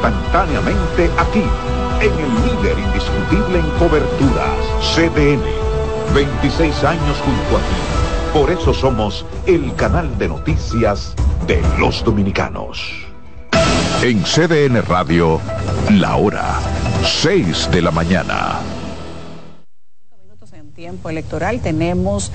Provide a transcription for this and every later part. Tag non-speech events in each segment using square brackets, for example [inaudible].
instantáneamente aquí, en el líder indiscutible en coberturas, CDN. 26 años junto a ti. Por eso somos el canal de noticias de los dominicanos. En CDN Radio, la hora 6 de la mañana tiempo electoral tenemos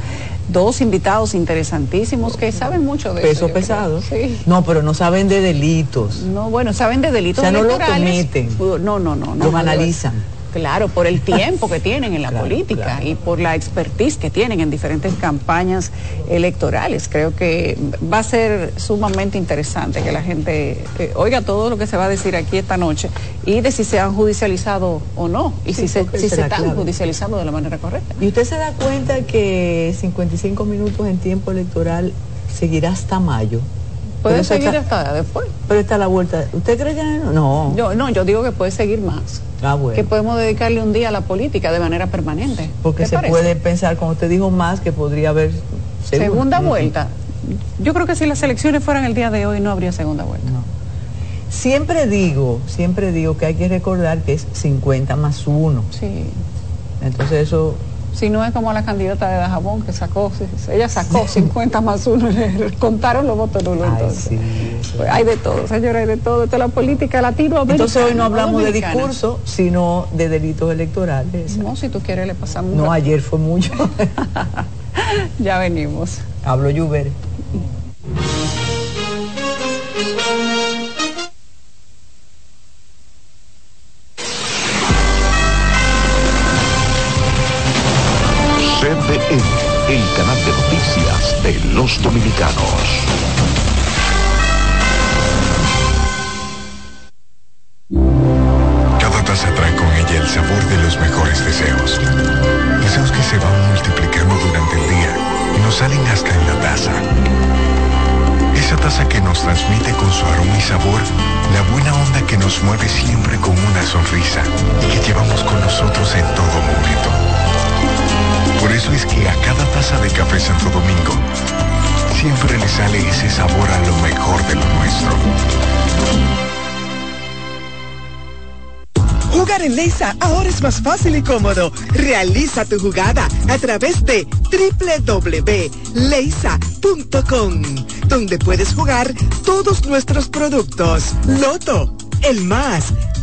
dos invitados interesantísimos que saben mucho de peso pesado. Sí. No, pero no saben de delitos. No, bueno, saben de delitos o sea, no lo cometen. No, no, no, no. analizan. Claro, por el tiempo que tienen en la política y por la expertise que tienen en diferentes campañas electorales. Creo que va a ser sumamente interesante que la gente eh, oiga todo lo que se va a decir aquí esta noche y de si se han judicializado o no y si se, si se están judicializando de la manera correcta. ¿Y usted se da cuenta que 55 minutos en tiempo electoral seguirá hasta mayo? Puede seguir hasta después. Pero está la vuelta. ¿Usted cree que no? No. Yo, no, yo digo que puede seguir más. Ah, bueno. Que podemos dedicarle un día a la política de manera permanente. Porque se puede pensar, como usted dijo más, que podría haber segunda, vuelta. Yo creo que si las elecciones fueran el día de hoy no habría segunda vuelta. No. Siempre digo, siempre digo que hay que recordar que es 50 más 1. Sí. Entonces eso si no es como la candidata de Dajabón que sacó, ella sacó 50 más uno, [laughs] le contaron los votos nulos. Entonces. Pues hay de todo, señora, hay de todo. Esto es la política latinoamericana. Entonces hoy no hablamos de discurso, sino de delitos electorales. No, si tú quieres le pasamos. No, ayer fue mucho. [laughs] ya venimos. Hablo Lluver. El sabor de los mejores deseos. Deseos que se van multiplicando durante el día y nos salen hasta en la taza. Esa taza que nos transmite con su aroma y sabor la buena onda que nos mueve siempre con una sonrisa y que llevamos con nosotros en todo momento. Por eso es que a cada taza de café Santo Domingo siempre le sale ese sabor a lo mejor de lo nuestro. Jugar en Leisa ahora es más fácil y cómodo. Realiza tu jugada a través de www.leisa.com, donde puedes jugar todos nuestros productos. Loto el más,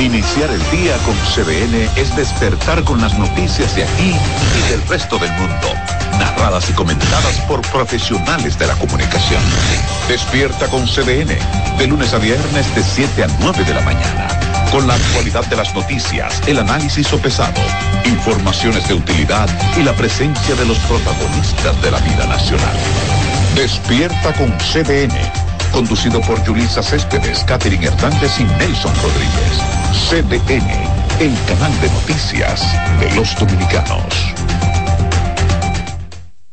Iniciar el día con CBN es despertar con las noticias de aquí y del resto del mundo, narradas y comentadas por profesionales de la comunicación. Despierta con CBN, de lunes a viernes de 7 a 9 de la mañana, con la actualidad de las noticias, el análisis sopesado, informaciones de utilidad y la presencia de los protagonistas de la vida nacional. Despierta con CBN conducido por Julisa Céspedes, Catherine Hernández y Nelson Rodríguez. CDN, el canal de noticias de los dominicanos.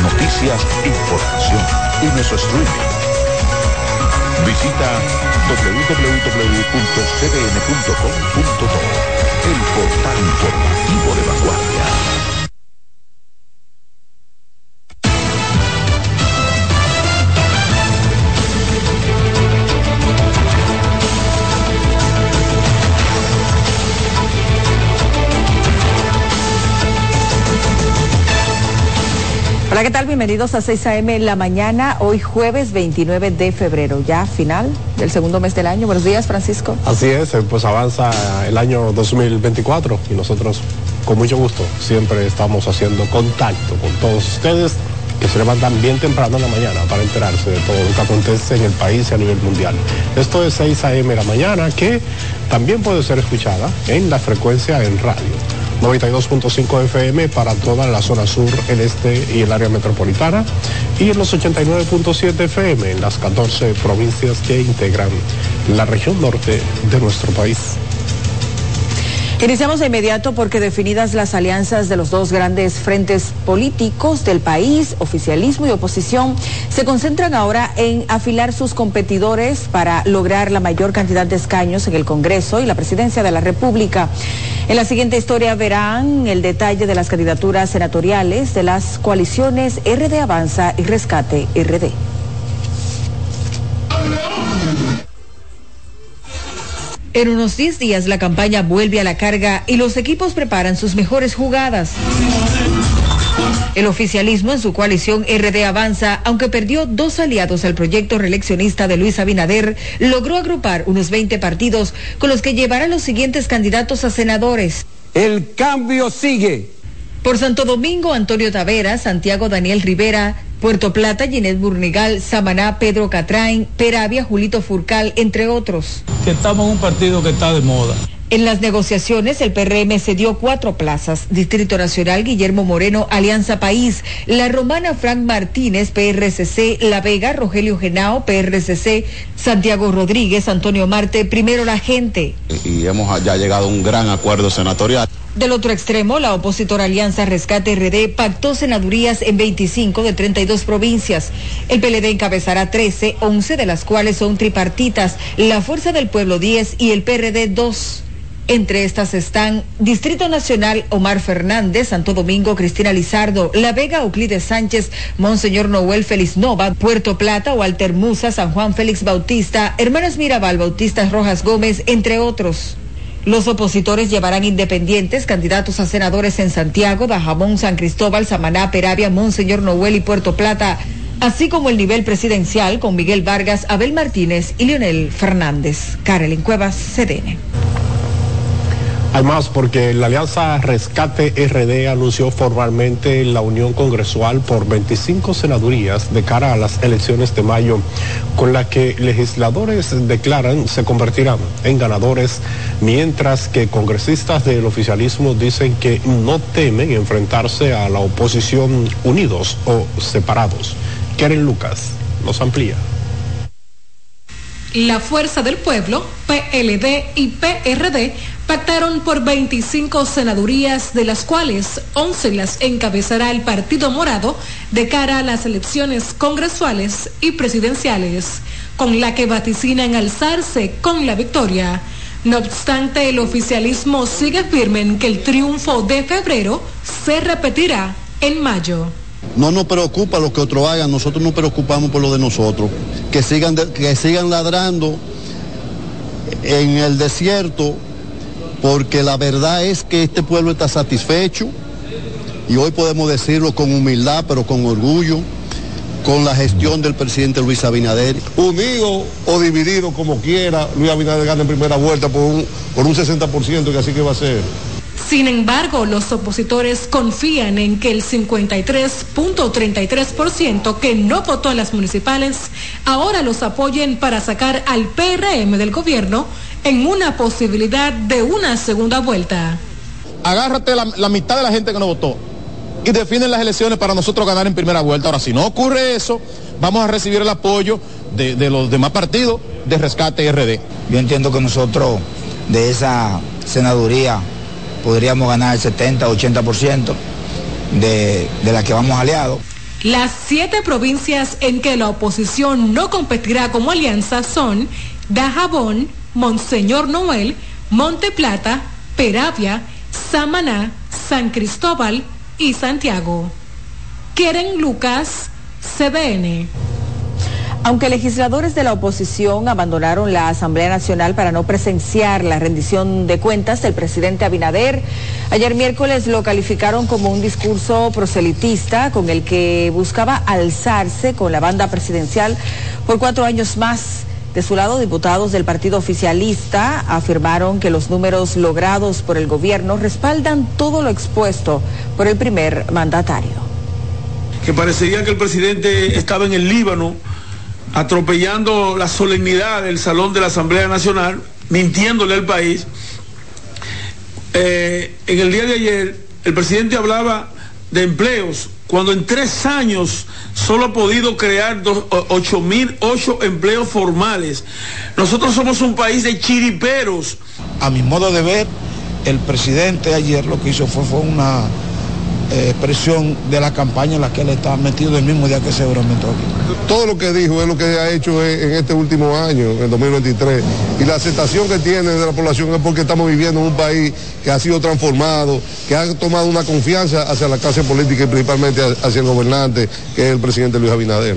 Noticias, información y nuestro streaming Visita www.cdn.com.do, el portal informativo de vanguardia. ¿Qué tal? Bienvenidos a 6 a.m. la mañana, hoy jueves 29 de febrero, ya final del segundo mes del año. Buenos días, Francisco. Así es, eh, pues avanza el año 2024 y nosotros con mucho gusto siempre estamos haciendo contacto con todos ustedes que se levantan bien temprano en la mañana para enterarse de todo lo que acontece en el país y a nivel mundial. Esto es 6 a.m. la mañana que también puede ser escuchada en la frecuencia en radio 92.5 FM para toda la zona sur, el este y el área metropolitana y en los 89.7 FM en las 14 provincias que integran la región norte de nuestro país. Iniciamos de inmediato porque definidas las alianzas de los dos grandes frentes políticos del país, oficialismo y oposición, se concentran ahora en afilar sus competidores para lograr la mayor cantidad de escaños en el Congreso y la presidencia de la República. En la siguiente historia verán el detalle de las candidaturas senatoriales de las coaliciones RD Avanza y Rescate RD. En unos 10 días la campaña vuelve a la carga y los equipos preparan sus mejores jugadas. El oficialismo en su coalición RD Avanza, aunque perdió dos aliados al proyecto reeleccionista de Luis Abinader, logró agrupar unos 20 partidos con los que llevará los siguientes candidatos a senadores. El cambio sigue. Por Santo Domingo, Antonio Tavera, Santiago Daniel Rivera, Puerto Plata, Ginés Burnigal, Samaná, Pedro Catrain, Peravia, Julito Furcal, entre otros. Que estamos en un partido que está de moda. En las negociaciones, el PRM cedió cuatro plazas. Distrito Nacional, Guillermo Moreno, Alianza País. La Romana, Frank Martínez, PRCC. La Vega, Rogelio Genao, PRCC. Santiago Rodríguez, Antonio Marte, Primero la Gente. Y hemos ya llegado a un gran acuerdo senatorial. Del otro extremo, la opositora Alianza Rescate RD pactó senadurías en 25 de 32 provincias. El PLD encabezará 13, 11 de las cuales son tripartitas, la Fuerza del Pueblo 10 y el PRD 2. Entre estas están Distrito Nacional Omar Fernández, Santo Domingo Cristina Lizardo, La Vega Euclides Sánchez, Monseñor Noel Félix Nova, Puerto Plata Walter Musa, San Juan Félix Bautista, Hermanas Mirabal Bautista Rojas Gómez, entre otros. Los opositores llevarán independientes candidatos a senadores en Santiago, Dajamón, San Cristóbal, Samaná, Peravia, Monseñor Noel y Puerto Plata, así como el nivel presidencial con Miguel Vargas, Abel Martínez y Leonel Fernández. Carolyn Cuevas, CDN. Hay más porque la Alianza Rescate RD anunció formalmente la unión congresual por 25 senadurías de cara a las elecciones de mayo, con la que legisladores declaran se convertirán en ganadores, mientras que congresistas del oficialismo dicen que no temen enfrentarse a la oposición unidos o separados. Karen Lucas nos amplía. La Fuerza del Pueblo, PLD y PRD pactaron por 25 senadurías, de las cuales 11 las encabezará el Partido Morado de cara a las elecciones congresuales y presidenciales, con la que vaticinan alzarse con la victoria. No obstante, el oficialismo sigue firme en que el triunfo de febrero se repetirá en mayo. No nos preocupa lo que otros hagan, nosotros nos preocupamos por lo de nosotros. Que sigan, que sigan ladrando en el desierto porque la verdad es que este pueblo está satisfecho y hoy podemos decirlo con humildad, pero con orgullo, con la gestión del presidente Luis Abinader. Unido o dividido como quiera, Luis Abinader gana en primera vuelta por un, por un 60%, que así que va a ser. Sin embargo, los opositores confían en que el 53.33% que no votó en las municipales ahora los apoyen para sacar al PRM del gobierno en una posibilidad de una segunda vuelta. Agárrate la, mitad de la gente que no votó y definen las elecciones para nosotros ganar en primera vuelta. Ahora, si no ocurre eso, vamos a recibir el apoyo de, de los demás partidos de Rescate RD. Yo entiendo que nosotros de esa senaduría podríamos ganar el 70-80% de, de la que vamos aliados. Las siete provincias en que la oposición no competirá como alianza son Dajabón, Monseñor Noel, Monte Plata, Peravia, Samaná, San Cristóbal y Santiago. Quieren Lucas, CDN. Aunque legisladores de la oposición abandonaron la Asamblea Nacional para no presenciar la rendición de cuentas del presidente Abinader, ayer miércoles lo calificaron como un discurso proselitista con el que buscaba alzarse con la banda presidencial por cuatro años más. De su lado, diputados del partido oficialista afirmaron que los números logrados por el gobierno respaldan todo lo expuesto por el primer mandatario. Que parecería que el presidente estaba en el Líbano atropellando la solemnidad del Salón de la Asamblea Nacional, mintiéndole al país. Eh, en el día de ayer, el presidente hablaba de empleos, cuando en tres años solo ha podido crear 8.008 empleos formales. Nosotros somos un país de chiriperos. A mi modo de ver, el presidente ayer lo que hizo fue, fue una eh, expresión de la campaña en la que él está metido el mismo día que se juramentó aquí. Todo lo que dijo es lo que ha hecho en este último año, en 2023. Y la aceptación que tiene de la población es porque estamos viviendo en un país que ha sido transformado, que ha tomado una confianza hacia la clase política y principalmente hacia el gobernante, que es el presidente Luis Abinader.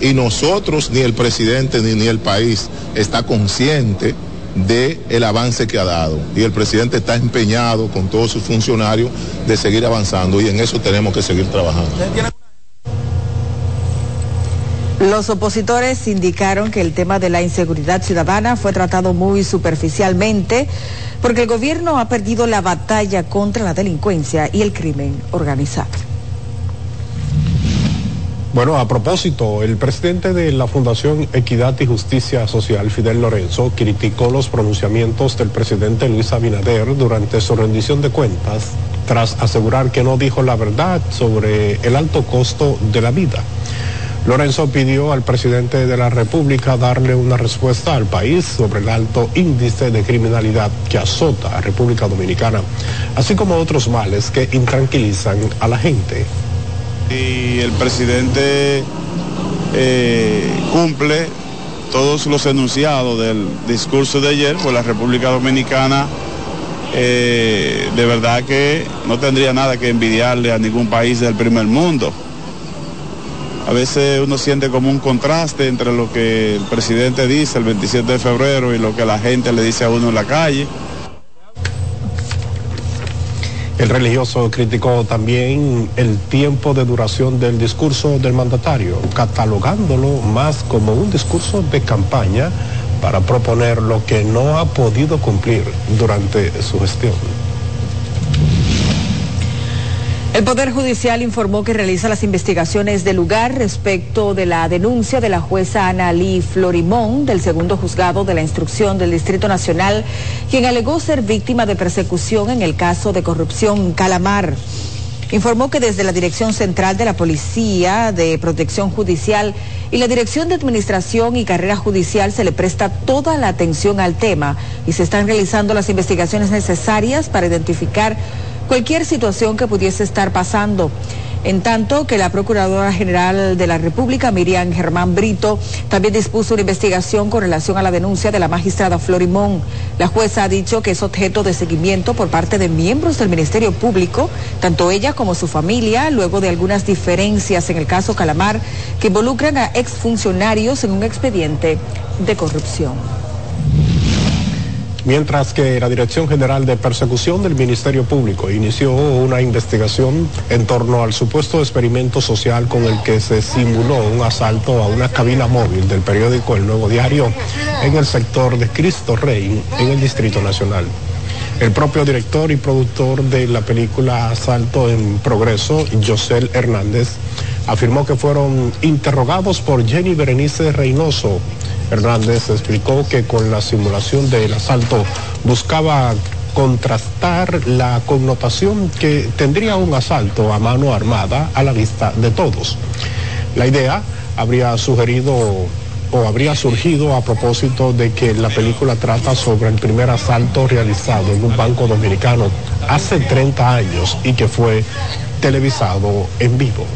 Y nosotros, ni el presidente ni, ni el país, está consciente de el avance que ha dado. Y el presidente está empeñado con todos sus funcionarios de seguir avanzando y en eso tenemos que seguir trabajando. Los opositores indicaron que el tema de la inseguridad ciudadana fue tratado muy superficialmente porque el gobierno ha perdido la batalla contra la delincuencia y el crimen organizado. Bueno, a propósito, el presidente de la Fundación Equidad y Justicia Social, Fidel Lorenzo, criticó los pronunciamientos del presidente Luis Abinader durante su rendición de cuentas, tras asegurar que no dijo la verdad sobre el alto costo de la vida. Lorenzo pidió al presidente de la República darle una respuesta al país sobre el alto índice de criminalidad que azota a República Dominicana, así como otros males que intranquilizan a la gente y el presidente eh, cumple todos los enunciados del discurso de ayer, pues la República Dominicana eh, de verdad que no tendría nada que envidiarle a ningún país del primer mundo. A veces uno siente como un contraste entre lo que el presidente dice el 27 de febrero y lo que la gente le dice a uno en la calle. El religioso criticó también el tiempo de duración del discurso del mandatario, catalogándolo más como un discurso de campaña para proponer lo que no ha podido cumplir durante su gestión. El Poder Judicial informó que realiza las investigaciones del lugar respecto de la denuncia de la jueza Ana Lee Florimón del segundo juzgado de la instrucción del Distrito Nacional, quien alegó ser víctima de persecución en el caso de corrupción Calamar. Informó que desde la Dirección Central de la Policía de Protección Judicial y la Dirección de Administración y Carrera Judicial se le presta toda la atención al tema y se están realizando las investigaciones necesarias para identificar cualquier situación que pudiese estar pasando. En tanto que la Procuradora General de la República, Miriam Germán Brito, también dispuso una investigación con relación a la denuncia de la magistrada Florimón. La jueza ha dicho que es objeto de seguimiento por parte de miembros del Ministerio Público, tanto ella como su familia, luego de algunas diferencias en el caso Calamar que involucran a exfuncionarios en un expediente de corrupción mientras que la Dirección General de Persecución del Ministerio Público inició una investigación en torno al supuesto experimento social con el que se simuló un asalto a una cabina móvil del periódico El Nuevo Diario en el sector de Cristo Rey, en el Distrito Nacional. El propio director y productor de la película Asalto en Progreso, José Hernández, afirmó que fueron interrogados por Jenny Berenice Reynoso, Hernández explicó que con la simulación del asalto buscaba contrastar la connotación que tendría un asalto a mano armada a la vista de todos. La idea habría sugerido o habría surgido a propósito de que la película trata sobre el primer asalto realizado en un banco dominicano hace 30 años y que fue televisado en vivo.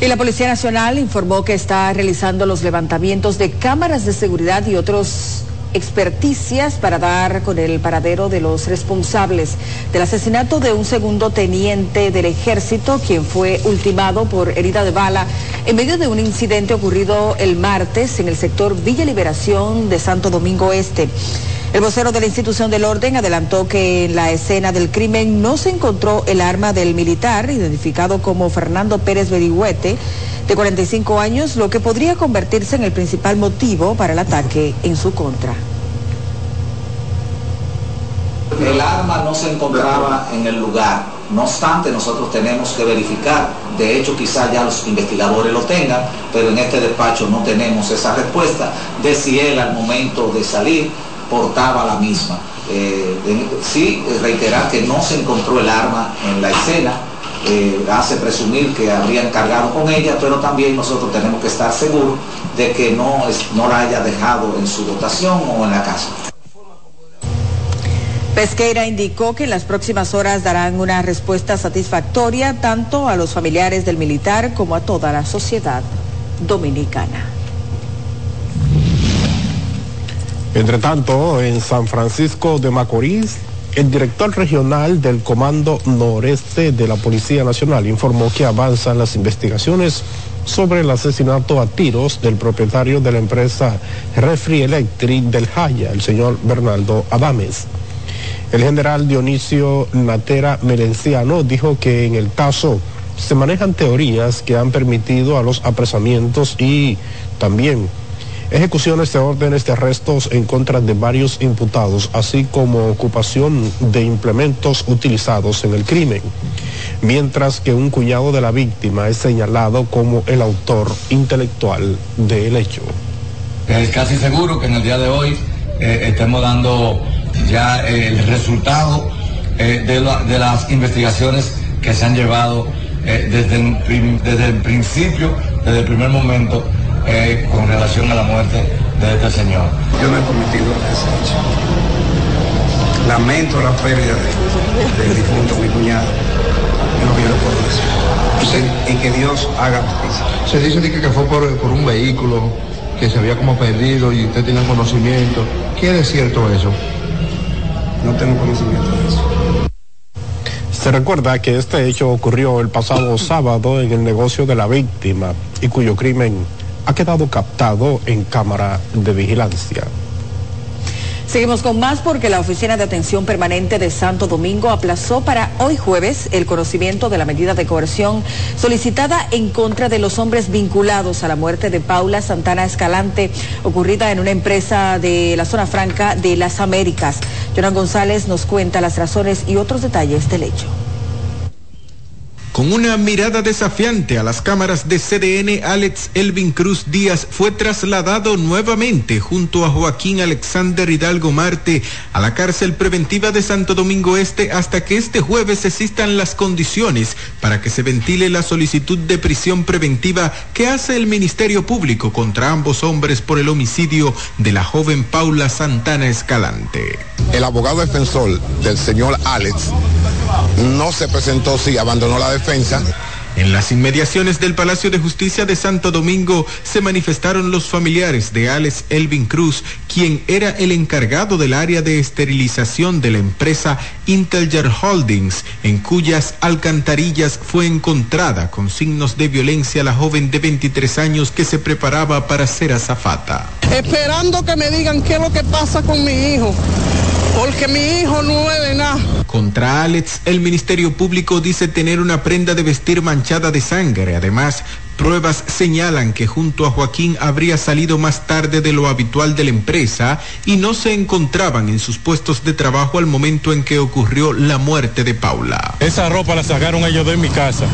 Y la Policía Nacional informó que está realizando los levantamientos de cámaras de seguridad y otros experticias para dar con el paradero de los responsables del asesinato de un segundo teniente del ejército, quien fue ultimado por herida de bala en medio de un incidente ocurrido el martes en el sector Villa Liberación de Santo Domingo Este. El vocero de la institución del orden adelantó que en la escena del crimen no se encontró el arma del militar, identificado como Fernando Pérez Berigüete, de 45 años, lo que podría convertirse en el principal motivo para el ataque en su contra. El arma no se encontraba en el lugar, no obstante nosotros tenemos que verificar, de hecho quizás ya los investigadores lo tengan, pero en este despacho no tenemos esa respuesta de si él al momento de salir portaba la misma. Eh, sí, reiterar que no se encontró el arma en la escena, eh, hace presumir que habrían cargado con ella, pero también nosotros tenemos que estar seguros de que no, no la haya dejado en su dotación o en la casa. Pesqueira indicó que en las próximas horas darán una respuesta satisfactoria tanto a los familiares del militar como a toda la sociedad dominicana. Entre tanto, en San Francisco de Macorís, el director regional del Comando Noreste de la Policía Nacional informó que avanzan las investigaciones sobre el asesinato a tiros del propietario de la empresa Refri Electric del Jaya, el señor Bernardo Adames. El general Dionisio Natera Melenciano dijo que en el caso se manejan teorías que han permitido a los apresamientos y también ejecuciones de órdenes de arrestos en contra de varios imputados, así como ocupación de implementos utilizados en el crimen, mientras que un cuñado de la víctima es señalado como el autor intelectual del hecho. Es casi seguro que en el día de hoy eh, estemos dando ya el resultado eh, de, las investigaciones que se han llevado eh, desde, desde el principio, desde el primer momento eh, con relación a la muerte de este señor. Yo no he cometido ese hecho. Lamento la pérdida del difunto, mi cuñado. No quiero por eso. Y que Dios haga justicia. Se dice que, que fue por, por un vehículo que se había como perdido y usted tiene conocimiento. ¿Qué es cierto eso? No tengo conocimiento de eso. Se recuerda que este hecho ocurrió el pasado sábado en el negocio de la víctima y cuyo crimen ha quedado captado en cámara de vigilancia. Seguimos con más porque la Oficina de Atención Permanente de Santo Domingo aplazó para hoy jueves el conocimiento de la medida de coerción solicitada en contra de los hombres vinculados a la muerte de Paula Santana Escalante, ocurrida en una empresa de la zona franca de las Américas. Jonan González nos cuenta las razones y otros detalles del hecho. Con una mirada desafiante a las cámaras de CDN, Alex Elvin Cruz Díaz fue trasladado nuevamente junto a Joaquín Alexander Hidalgo Marte a la cárcel preventiva de Santo Domingo Este hasta que este jueves existan las condiciones para que se ventile la solicitud de prisión preventiva que hace el Ministerio Público contra ambos hombres por el homicidio de la joven Paula Santana Escalante. El abogado defensor del señor Alex no se presentó, sí, abandonó la defensa. En las inmediaciones del Palacio de Justicia de Santo Domingo se manifestaron los familiares de Alex Elvin Cruz, quien era el encargado del área de esterilización de la empresa Intelger Holdings, en cuyas alcantarillas fue encontrada con signos de violencia la joven de 23 años que se preparaba para ser azafata. Esperando que me digan qué es lo que pasa con mi hijo porque mi hijo no es de nada. Contra Alex, el Ministerio Público dice tener una prenda de vestir manchada de sangre. Además, pruebas señalan que junto a Joaquín habría salido más tarde de lo habitual de la empresa y no se encontraban en sus puestos de trabajo al momento en que ocurrió la muerte de Paula. Esa ropa la sacaron ellos de mi casa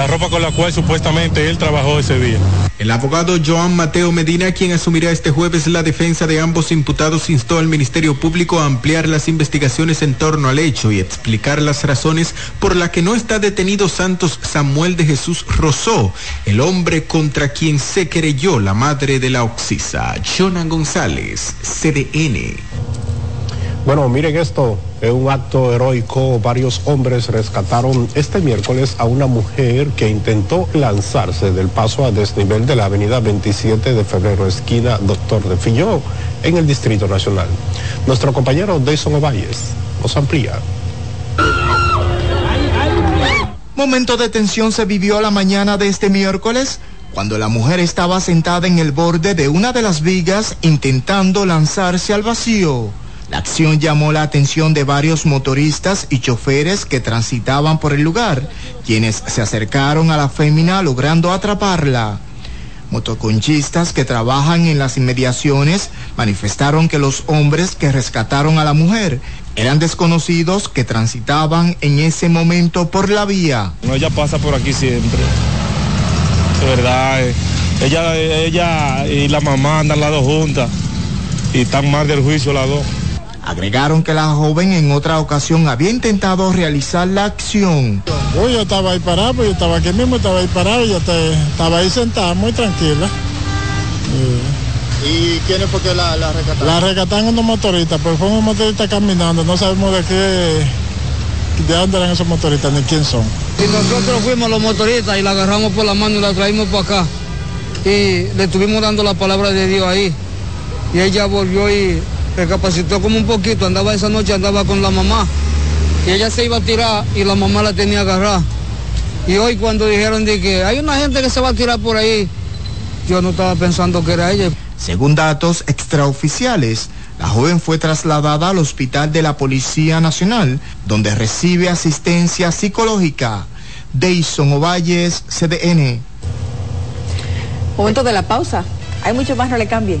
la ropa con la cual supuestamente él trabajó ese día. El abogado Joan Mateo Medina, quien asumirá este jueves la defensa de ambos imputados, instó al Ministerio Público a ampliar las investigaciones en torno al hecho y explicar las razones por las que no está detenido Santos Samuel de Jesús Rosó, el hombre contra quien se querelló la madre de la Oxisa, Jonan González, CDN. Bueno, miren esto, es un acto heroico. Varios hombres rescataron este miércoles a una mujer que intentó lanzarse del paso a desnivel de la avenida 27 de febrero, esquina Doctor de Filló, en el Distrito Nacional. Nuestro compañero Dayson Ovalles nos amplía. Momento de tensión se vivió la mañana de este miércoles cuando la mujer estaba sentada en el borde de una de las vigas intentando lanzarse al vacío. La acción llamó la atención de varios motoristas y choferes que transitaban por el lugar, quienes se acercaron a la fémina logrando atraparla. Motoconchistas que trabajan en las inmediaciones manifestaron que los hombres que rescataron a la mujer eran desconocidos que transitaban en ese momento por la vía. Ella pasa por aquí siempre. De verdad, eh, ella, ella y la mamá andan las dos juntas y están mal del juicio las dos. Agregaron que la joven en otra ocasión había intentado realizar la acción. Uy, yo estaba ahí parado, pues yo estaba aquí mismo, estaba ahí parado y yo te, estaba ahí sentada muy tranquila. ¿Y quiénes fue que la, la rescataron? La rescataron unos motoristas, pero fue un motorista caminando, no sabemos de qué, de dónde eran esos motoristas ni quién son. Y nosotros fuimos los motoristas y la agarramos por la mano y la traímos para acá. Y le estuvimos dando la palabra de Dios ahí. Y ella volvió y recapacitó como un poquito, andaba esa noche, andaba con la mamá. Y ella se iba a tirar y la mamá la tenía agarrada. Y hoy cuando dijeron de que hay una gente que se va a tirar por ahí, yo no estaba pensando que era ella. Según datos extraoficiales, la joven fue trasladada al hospital de la Policía Nacional, donde recibe asistencia psicológica. Deison Ovalles, CDN. Momento de la pausa. Hay mucho más, no le cambien.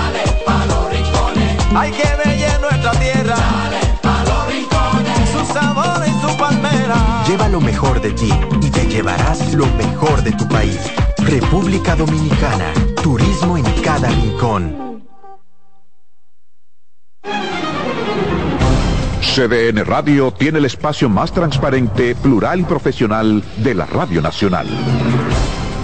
hay que ver nuestra tierra. Dale pa los rincones, su sabor y su palmera. Lleva lo mejor de ti y te llevarás lo mejor de tu país. República Dominicana, turismo en cada rincón. CDN Radio tiene el espacio más transparente, plural y profesional de la Radio Nacional.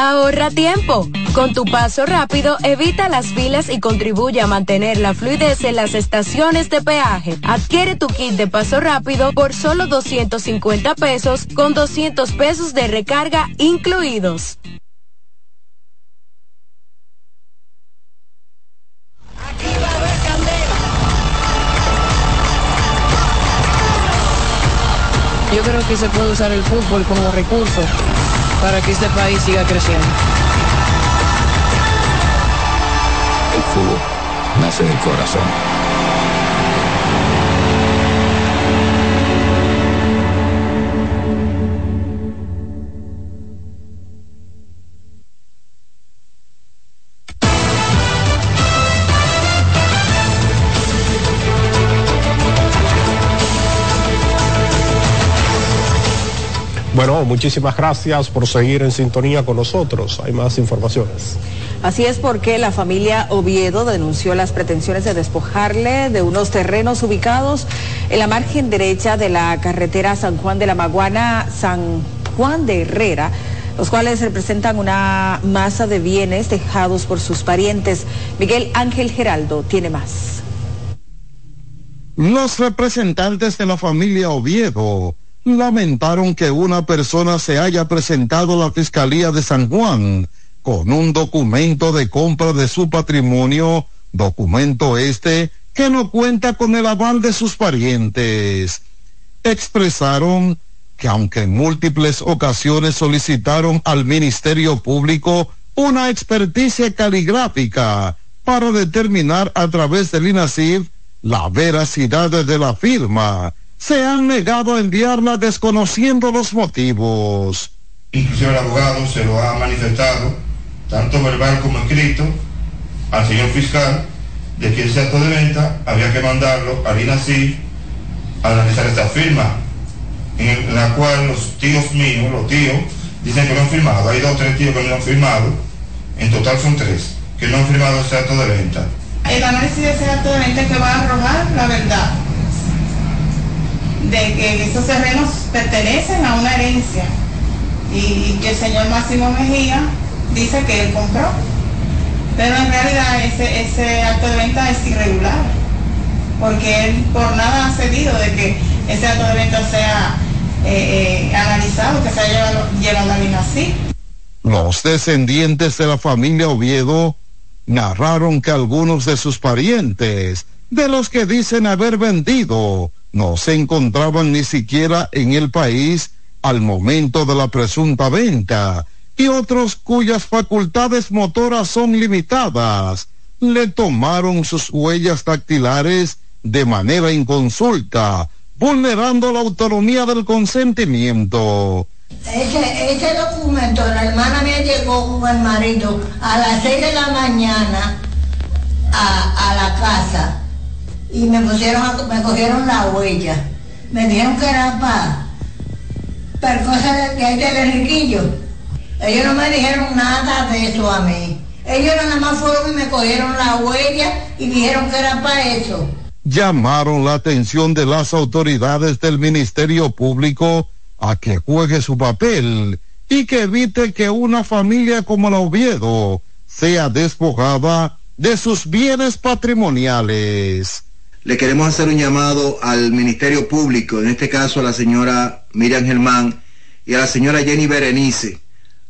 Ahorra tiempo. Con tu paso rápido, evita las filas y contribuye a mantener la fluidez en las estaciones de peaje. Adquiere tu kit de paso rápido por solo 250 pesos con 200 pesos de recarga incluidos. Yo creo que se puede usar el fútbol como recurso para que este país siga creciendo. El fútbol nace del corazón. No, muchísimas gracias por seguir en sintonía con nosotros. Hay más informaciones. Así es porque la familia Oviedo denunció las pretensiones de despojarle de unos terrenos ubicados en la margen derecha de la carretera San Juan de la Maguana, San Juan de Herrera, los cuales representan una masa de bienes dejados por sus parientes. Miguel Ángel Geraldo tiene más. Los representantes de la familia Oviedo lamentaron que una persona se haya presentado a la Fiscalía de San Juan con un documento de compra de su patrimonio, documento este que no cuenta con el aval de sus parientes. Expresaron que aunque en múltiples ocasiones solicitaron al Ministerio Público una experticia caligráfica para determinar a través del INASIF la veracidad de la firma, se han negado a enviarla desconociendo los motivos. Inclusive el abogado se lo ha manifestado, tanto verbal como escrito, al señor fiscal, de que ese acto de venta había que mandarlo al INACI a analizar esta firma, en la cual los tíos míos, los tíos, dicen que no han firmado. Hay dos o tres tíos que no han firmado, en total son tres, que no han firmado ese acto de venta. El análisis de ese acto de venta que va a arrojar la verdad de que esos terrenos pertenecen a una herencia y que el señor Máximo Mejía dice que él compró. Pero en realidad ese, ese acto de venta es irregular, porque él por nada ha cedido de que ese acto de venta sea eh, eh, analizado, que sea llevado, llevado a así. Los descendientes de la familia Oviedo narraron que algunos de sus parientes, de los que dicen haber vendido, no se encontraban ni siquiera en el país al momento de la presunta venta y otros cuyas facultades motoras son limitadas le tomaron sus huellas dactilares de manera inconsulta, vulnerando la autonomía del consentimiento. Ese, documento, la hermana mía llegó con el marido a las 6 de la mañana a la casa y me pusieron me cogieron la huella. Me dijeron que era para, para cosas de, de, de Enriquillo. Ellos no me dijeron nada de eso a mí. Ellos nada más fueron y me cogieron la huella y dijeron que era para eso. Llamaron la atención de las autoridades del Ministerio Público a que juegue su papel y que evite que una familia como la Oviedo sea despojada de sus bienes patrimoniales le queremos hacer un llamado al Ministerio Público, en este caso a la señora Miriam Germán y a la señora Jenny Berenice,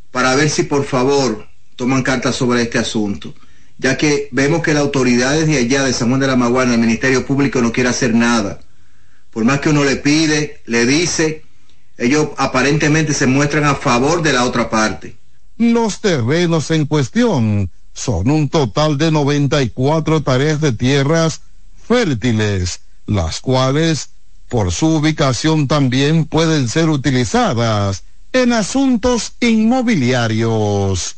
para ver si por favor toman cartas sobre este asunto, ya que vemos que las autoridades de allá de San Juan de la Maguana, el Ministerio Público no quiere hacer nada. Por más que uno le pide, le dice, ellos aparentemente se muestran a favor de la otra parte. Los terrenos en cuestión son un total de 94 tareas de tierras fértiles, las cuales por su ubicación también pueden ser utilizadas en asuntos inmobiliarios.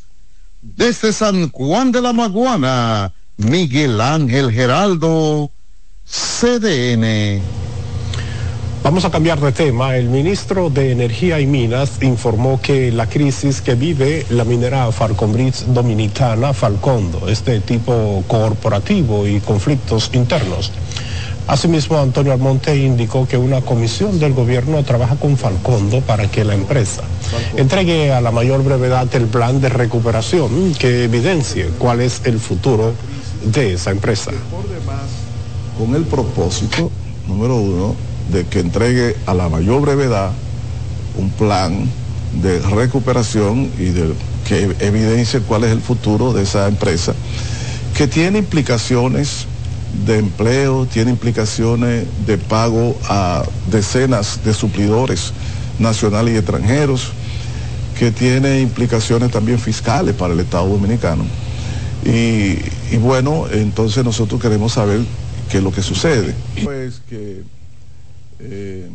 Desde San Juan de la Maguana, Miguel Ángel Geraldo, CDN. Vamos a cambiar de tema. El ministro de Energía y Minas informó que la crisis que vive la minera Falconbridge dominicana Falcondo es de tipo corporativo y conflictos internos. Asimismo, Antonio Almonte indicó que una comisión del gobierno trabaja con Falcondo para que la empresa entregue a la mayor brevedad el plan de recuperación que evidencie cuál es el futuro de esa empresa. Con el propósito, número uno, de que entregue a la mayor brevedad un plan de recuperación y de que evidencie cuál es el futuro de esa empresa, que tiene implicaciones de empleo, tiene implicaciones de pago a decenas de suplidores nacionales y extranjeros, que tiene implicaciones también fiscales para el Estado Dominicano. Y, bueno, entonces nosotros queremos saber qué es lo que sucede. Pues que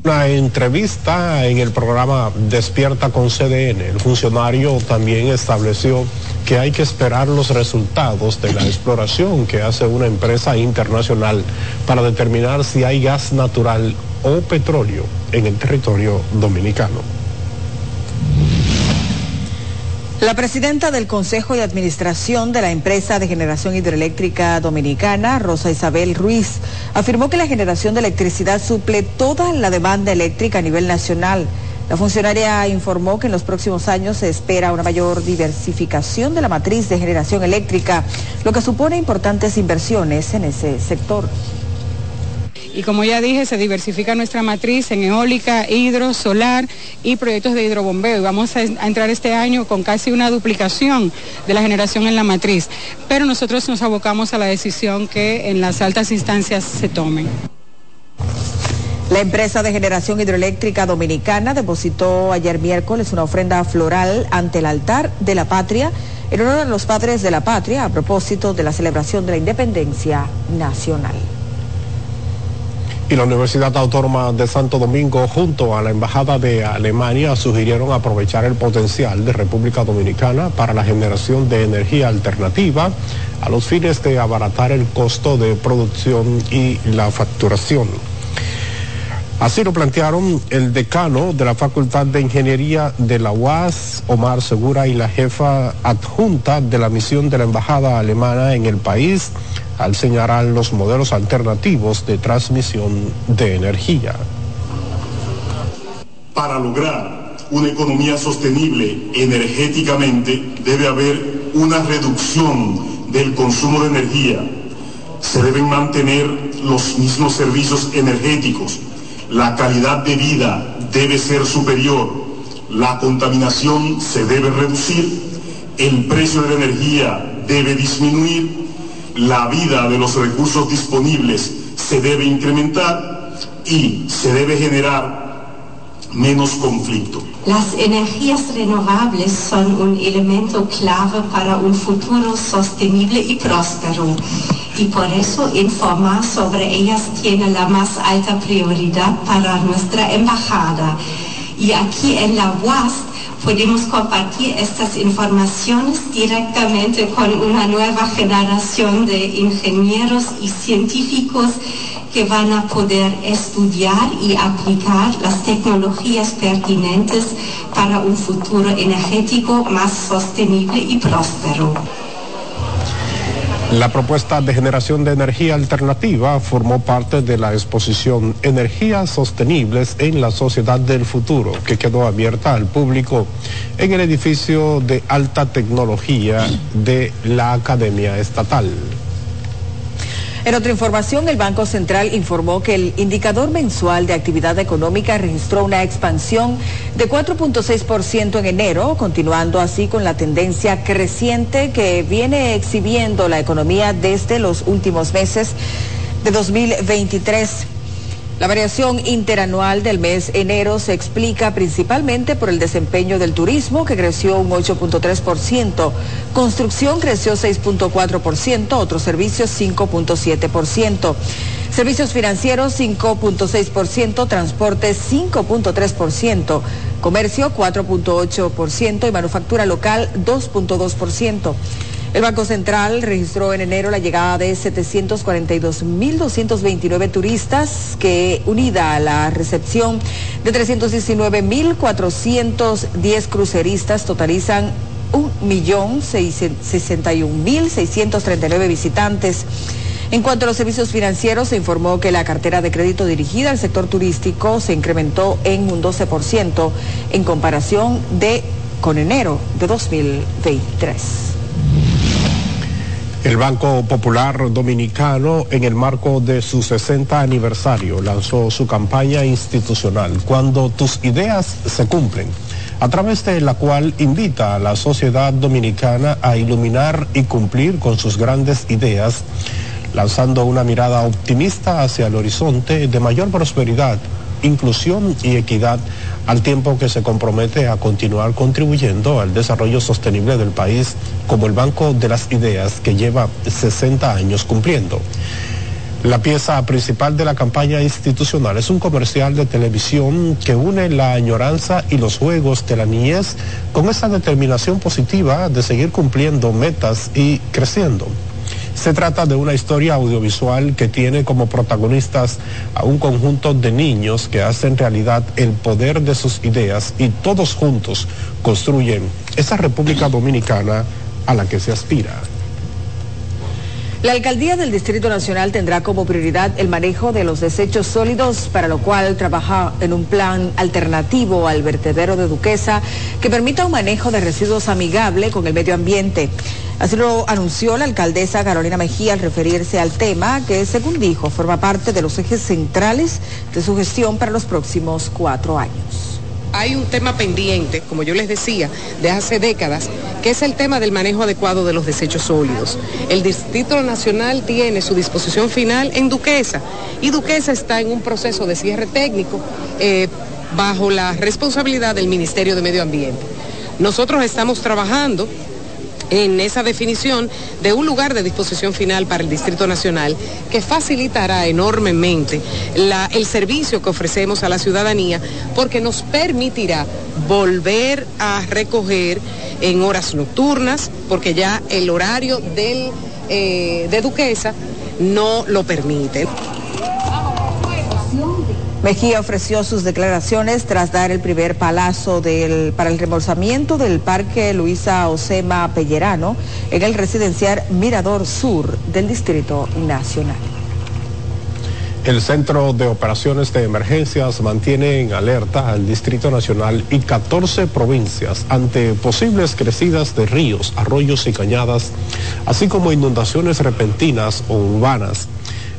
una entrevista en el programa Despierta con CDN, el funcionario también estableció que hay que esperar los resultados de la exploración que hace una empresa internacional para determinar si hay gas natural o petróleo en el territorio dominicano. La presidenta del Consejo de Administración de la empresa de generación hidroeléctrica dominicana, Rosa Isabel Ruiz, afirmó que la generación de electricidad suple toda la demanda eléctrica a nivel nacional. La funcionaria informó que en los próximos años se espera una mayor diversificación de la matriz de generación eléctrica, lo que supone importantes inversiones en ese sector. Y como ya dije, se diversifica nuestra matriz en eólica, hidro, solar y proyectos de hidrobombeo. Y vamos a, entrar este año con casi una duplicación de la generación en la matriz. Pero nosotros nos abocamos a la decisión que en las altas instancias se tomen. La empresa de generación hidroeléctrica dominicana depositó ayer miércoles una ofrenda floral ante el altar de la patria en honor a los padres de la patria a propósito de la celebración de la independencia nacional y la Universidad Autónoma de Santo Domingo junto a la Embajada de Alemania sugirieron aprovechar el potencial de República Dominicana para la generación de energía alternativa a los fines de abaratar el costo de producción y la facturación. Así lo plantearon el decano de la Facultad de Ingeniería de la UAS, Omar Segura, y la jefa adjunta de la misión de la Embajada Alemana en el país, al señalar los modelos alternativos de transmisión de energía. Para lograr una economía sostenible energéticamente debe haber una reducción del consumo de energía. Se deben mantener los mismos servicios energéticos. La calidad de vida debe ser superior. La contaminación se debe reducir. El precio de la energía debe disminuir la vida de los recursos disponibles se debe incrementar y se debe generar menos conflicto. Las energías renovables son un elemento clave para un futuro sostenible y próspero y por eso informar sobre ellas tiene la más alta prioridad para nuestra embajada. Y aquí en la UAS podemos compartir estas informaciones directamente con una nueva generación de ingenieros y científicos que van a poder estudiar y aplicar las tecnologías pertinentes para un futuro energético más sostenible y próspero. La propuesta de generación de energía alternativa formó parte de la exposición Energías Sostenibles en la Sociedad del Futuro, que quedó abierta al público en el edificio de alta tecnología de la Academia Estatal. En otra información, el Banco Central informó que el indicador mensual de actividad económica registró una expansión de 4.6% en enero, continuando así con la tendencia creciente que viene exhibiendo la economía desde los últimos meses de 2023. La variación interanual del mes enero se explica principalmente por el desempeño del turismo, que creció un 8.3%, construcción creció 6.4%, otros servicios 5.7%. Servicios financieros 5.6%, transporte 5.3%, comercio 4.8% y manufactura local 2.2%. El Banco Central registró en enero la llegada de 742.229 turistas que, unida a la recepción de 319.410 cruceristas, totalizan 1.061.639 visitantes. En cuanto a los servicios financieros, se informó que la cartera de crédito dirigida al sector turístico se incrementó en un 12% en comparación de con enero de 2023. El Banco Popular Dominicano, en el marco de su 60 aniversario, lanzó su campaña institucional Cuando tus ideas se cumplen, a través de la cual invita a la sociedad dominicana a iluminar y cumplir con sus grandes ideas, lanzando una mirada optimista hacia el horizonte de mayor prosperidad, inclusión y equidad al tiempo que se compromete a continuar contribuyendo al desarrollo sostenible del país como el Banco de las Ideas que lleva 60 años cumpliendo. La pieza principal de la campaña institucional es un comercial de televisión que une la añoranza y los juegos de la niñez con esa determinación positiva de seguir cumpliendo metas y creciendo. Se trata de una historia audiovisual que tiene como protagonistas a un conjunto de niños que hacen realidad el poder de sus ideas y todos juntos construyen esa República Dominicana a la que se aspira. La alcaldía del Distrito Nacional tendrá como prioridad el manejo de los desechos sólidos, para lo cual trabaja en un plan alternativo al vertedero de Duquesa que permita un manejo de residuos amigable con el medio ambiente. Así lo anunció la alcaldesa Carolina Mejía al referirse al tema que, según dijo, forma parte de los ejes centrales de su gestión para los próximos cuatro años hay un tema pendiente, como yo les decía, de hace décadas, es el tema del manejo adecuado de los desechos sólidos. El Distrito Nacional tiene su disposición final en Duquesa y Duquesa está en un proceso de cierre técnico eh, bajo la responsabilidad del Ministerio de Medio Ambiente. Nosotros estamos trabajando en esa definición de un lugar de disposición final para el Distrito Nacional que facilitará enormemente el servicio que ofrecemos a la ciudadanía porque nos permitirá volver a recoger en horas nocturnas porque ya el horario del, eh, de Duquesa no lo permite. Mejía ofreció sus declaraciones tras dar el primer palazo para el remolsamiento del Parque Luisa Osema Pellerano en el residencial Mirador Sur del Distrito Nacional. El Centro de Operaciones de Emergencias mantiene en alerta al Distrito Nacional y 14 provincias ante posibles crecidas de ríos, arroyos y cañadas, así como inundaciones repentinas o urbanas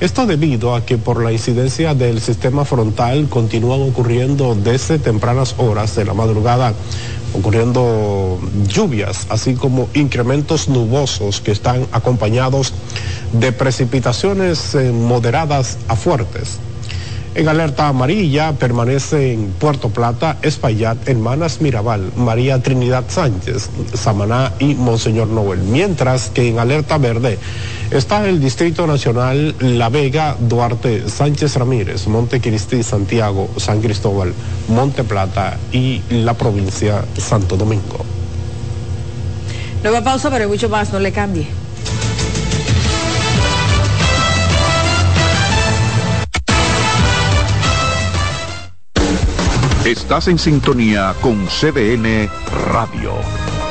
esto debido a que por la incidencia del sistema frontal continúan ocurriendo desde tempranas horas de la madrugada ocurriendo lluvias, así como incrementos nubosos que están acompañados de precipitaciones eh, moderadas a fuertes. En alerta amarilla permanece en Puerto Plata, Espaillat, Hermanas Mirabal, María Trinidad Sánchez, Samaná y Monseñor Noel. Mientras que en alerta verde está el Distrito Nacional La Vega, Duarte, Sánchez Ramírez, Montecristi, Santiago, San Cristóbal, Monte Plata y la provincia Santo Domingo. Nueva pausa, pero mucho más, no le cambie. Estás en sintonía con CDN Radio.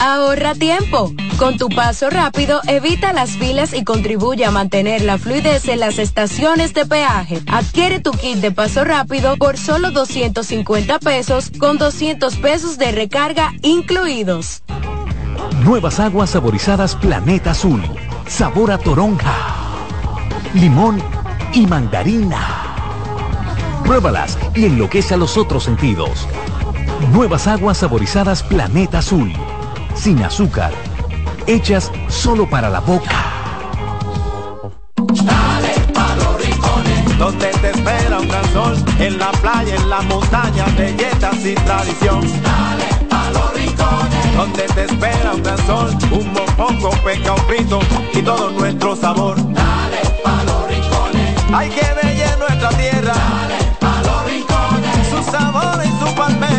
Ahorra tiempo. Con tu paso rápido, evita las filas y contribuye a mantener la fluidez en las estaciones de peaje. Adquiere tu kit de paso rápido por solo 250 pesos con 200 pesos de recarga incluidos. Nuevas aguas saborizadas Planeta Azul. Sabor a toronja, limón y mandarina. Pruébalas y enloquece a los otros sentidos. Nuevas aguas saborizadas Planeta Azul sin azúcar, hechas solo para la boca. Dale pa los rincones, donde te espera un gran sol, en la playa, en la montaña, belletas y tradición. Dale pa los rincones, donde te espera un gran sol, un mopongo, peca, un frito y todo nuestro sabor. Dale pa los rincones, hay que ver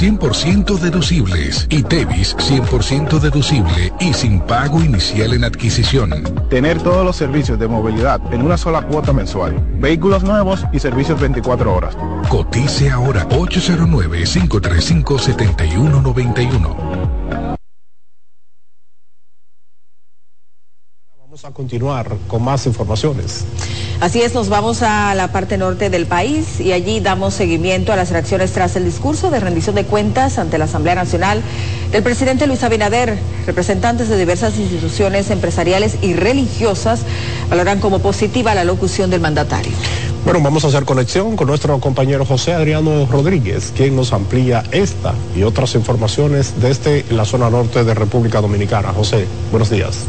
100% deducibles y TEVIS 100% deducible y sin pago inicial en adquisición. Tener todos los servicios de movilidad en una sola cuota mensual. Vehículos nuevos y servicios 24 horas. Cotice ahora 809-535-7191. Vamos a continuar con más informaciones. Así es, nos vamos a la parte norte del país y allí damos seguimiento a las reacciones tras el discurso de rendición de cuentas ante la Asamblea Nacional del presidente Luis Abinader. Representantes de diversas instituciones empresariales y religiosas valoran como positiva la locución del mandatario. Bueno, vamos a hacer conexión con nuestro compañero José Adriano Rodríguez, quien nos amplía esta y otras informaciones desde la zona norte de República Dominicana. José, buenos días.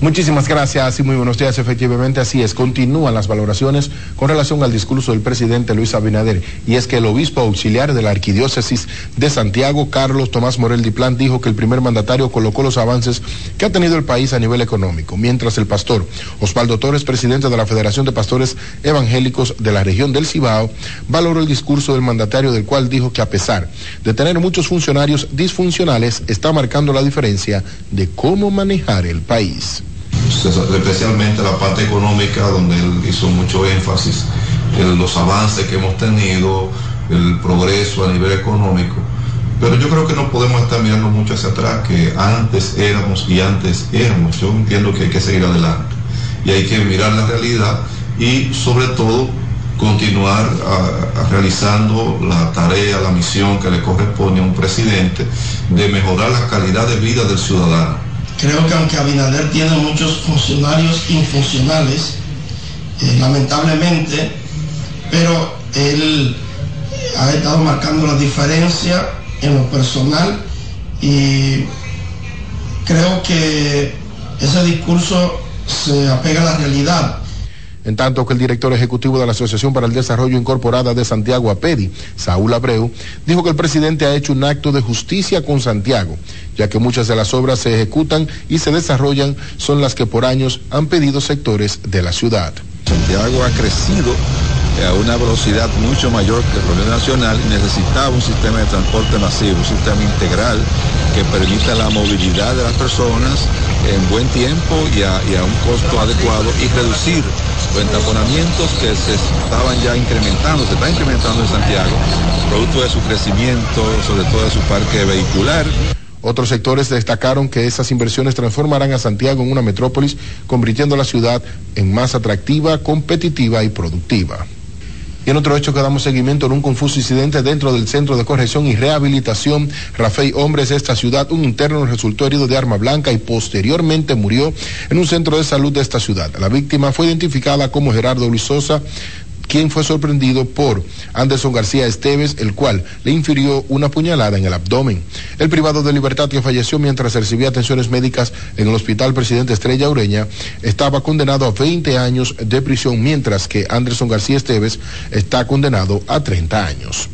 Muchísimas gracias y muy buenos días. Efectivamente, así es. Continúan las valoraciones con relación al discurso del presidente Luis Abinader. Y es que el obispo auxiliar de la arquidiócesis de Santiago, Carlos Tomás Morel Diplán, dijo que el primer mandatario colocó los avances que ha tenido el país a nivel económico. Mientras el pastor Osvaldo Torres, presidente de la Federación de Pastores Evangélicos de la región del Cibao, valoró el discurso del mandatario, del cual dijo que a pesar de tener muchos funcionarios disfuncionales, está marcando la diferencia de cómo manejar el país especialmente la parte económica, donde él hizo mucho énfasis en los avances que hemos tenido, el progreso a nivel económico. Pero yo creo que no podemos estar mirando mucho hacia atrás, que antes éramos y antes éramos. Yo entiendo que hay que seguir adelante y hay que mirar la realidad y sobre todo continuar realizando la tarea, la misión que le corresponde a un presidente de mejorar la calidad de vida del ciudadano Creo que aunque Abinader tiene muchos funcionarios infuncionales, eh, lamentablemente, pero él ha estado marcando la diferencia en lo personal y creo que ese discurso se apega a la realidad en tanto que el director ejecutivo de la Asociación para el Desarrollo Incorporada de Santiago, APEDI, Saúl Abreu, dijo que el presidente ha hecho un acto de justicia con Santiago, ya que muchas de las obras se ejecutan y se desarrollan son las que por años han pedido sectores de la ciudad. Santiago ha crecido a una velocidad mucho mayor que el promedio nacional necesitaba un sistema de transporte masivo, un sistema integral que permita la movilidad de las personas en buen tiempo y a, a un costo adecuado y reducir los entaponamientos que se estaban ya incrementando, se está incrementando en Santiago, producto de su crecimiento, sobre todo de su parque vehicular. Otros sectores destacaron que esas inversiones transformarán a Santiago en una metrópolis, convirtiendo la ciudad en más atractiva, competitiva y productiva. Y en otro hecho que damos seguimiento en un confuso incidente dentro del Centro de Corrección y Rehabilitación Rafael Hombres de esta ciudad, un interno resultó herido de arma blanca y posteriormente murió en un centro de salud de esta ciudad. La víctima fue identificada como Gerardo Luis Sosa, quien fue sorprendido por Anderson García Esteves, el cual le infirió una puñalada en el abdomen. El privado de libertad que falleció mientras recibía atenciones médicas en el Hospital Presidente Estrella Ureña estaba condenado a 20 años de prisión, mientras que Anderson García Esteves está condenado a 30 años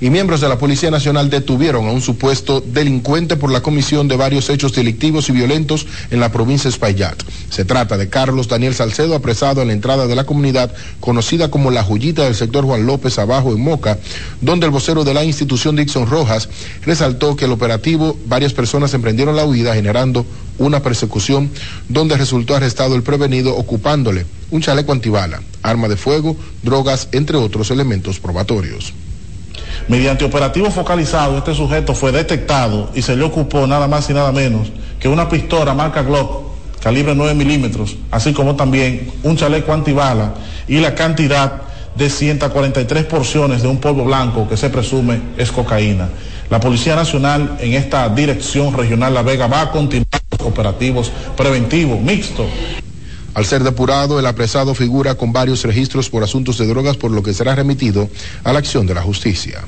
y miembros de la Policía Nacional detuvieron a un supuesto delincuente por la comisión de varios hechos delictivos y violentos en la provincia de Espaillat. Se trata de Carlos Daniel Salcedo, apresado en la entrada de la comunidad conocida como la joyita del sector Juan López abajo en Moca, donde el vocero de la institución Dixon Rojas resaltó que el operativo varias personas emprendieron la huida generando una persecución donde resultó arrestado el prevenido ocupándole un chaleco antibala, arma de fuego, drogas, entre otros elementos probatorios. Mediante operativo focalizado, este sujeto fue detectado y se le ocupó nada más y nada menos que una pistola marca Glock, calibre 9 milímetros, así como también un chaleco antibala y la cantidad de 143 porciones de un polvo blanco que se presume es cocaína. La Policía Nacional en esta dirección regional La Vega va a continuar los operativos preventivos mixtos al ser depurado, el apresado figura con varios registros por asuntos de drogas, por lo que será remitido a la acción de la justicia.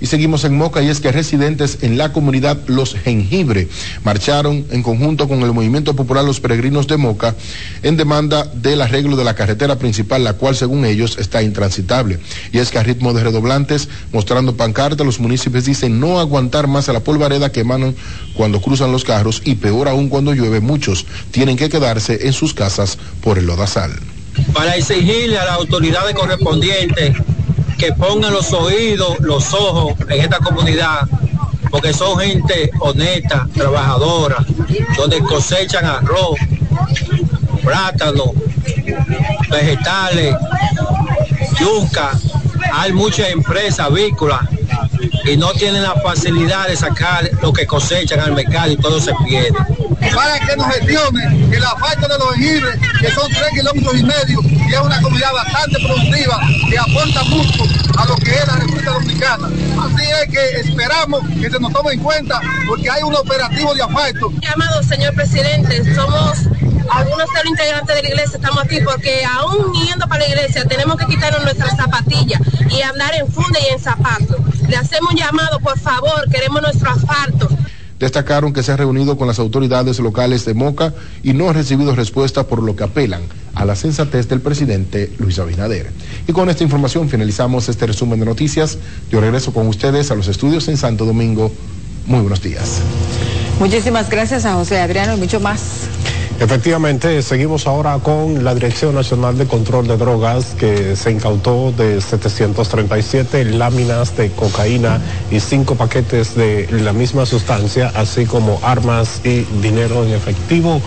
Y seguimos en Moca y es que residentes en la comunidad Los Jengibre marcharon en conjunto con el Movimiento Popular Los Peregrinos de Moca en demanda del arreglo de la carretera principal, la cual según ellos está intransitable. Y es que a ritmo de redoblantes, mostrando pancartas, los municipios dicen no aguantar más a la polvareda que emanan cuando cruzan los carros y peor aún cuando llueve, muchos tienen que quedarse en sus casas por el lodazal. Para exigirle a las autoridades correspondientes que pongan los oídos, los ojos en esta comunidad, porque son gente honesta, trabajadora, donde cosechan arroz, plátano, vegetales, yuca. Hay muchas empresas avícolas y no tienen la facilidad de sacar lo que cosechan al mercado y todo se pierde. Para que nos gestione el asfalto de los jengibres, que son tres kilómetros y medio, y es una comunidad bastante productiva que aporta mucho a lo que es la República Dominicana. Así es que esperamos que se nos tome en cuenta porque hay un operativo de asfalto. Llamado señor presidente, somos algunos de los integrantes de la iglesia, estamos aquí porque aún yendo para la iglesia tenemos que quitarnos nuestras zapatillas y andar en funda y en zapatos. Le hacemos un llamado, por favor, queremos nuestro asfalto. Destacaron que se ha reunido con las autoridades locales de Moca y no ha recibido respuesta por lo que apelan a la sensatez del presidente Luis Abinader. Y con esta información finalizamos este resumen de noticias. Yo regreso con ustedes a los estudios en Santo Domingo. Muy buenos días. Muchísimas gracias a José Adriano y mucho más. Efectivamente, seguimos ahora con la Dirección Nacional de Control de Drogas que se incautó de 737 láminas de cocaína y cinco paquetes de la misma sustancia, así como armas y dinero en efectivo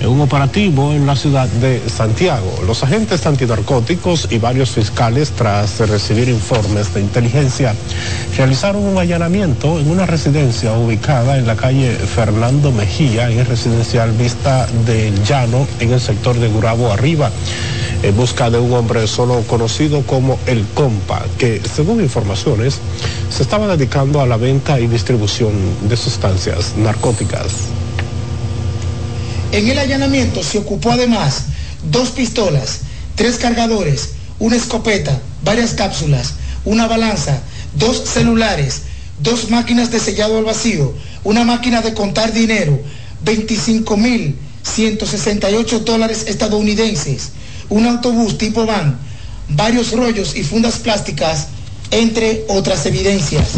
en un operativo en la ciudad de Santiago. Los agentes antinarcóticos y varios fiscales, tras recibir informes de inteligencia, realizaron un allanamiento en una residencia ubicada en la calle Fernando Mejía, en el residencial Vista del Llano, en el sector de Gurabo Arriba en busca de un hombre solo conocido como El Compa, que según informaciones se estaba dedicando a la venta y distribución de sustancias narcóticas. En el allanamiento se ocupó además dos pistolas, tres cargadores, una escopeta, varias cápsulas, una balanza, dos celulares, dos máquinas de sellado al vacío, una máquina de contar dinero, 25.168 dólares estadounidenses, un autobús tipo van, varios rollos y fundas plásticas, entre otras evidencias.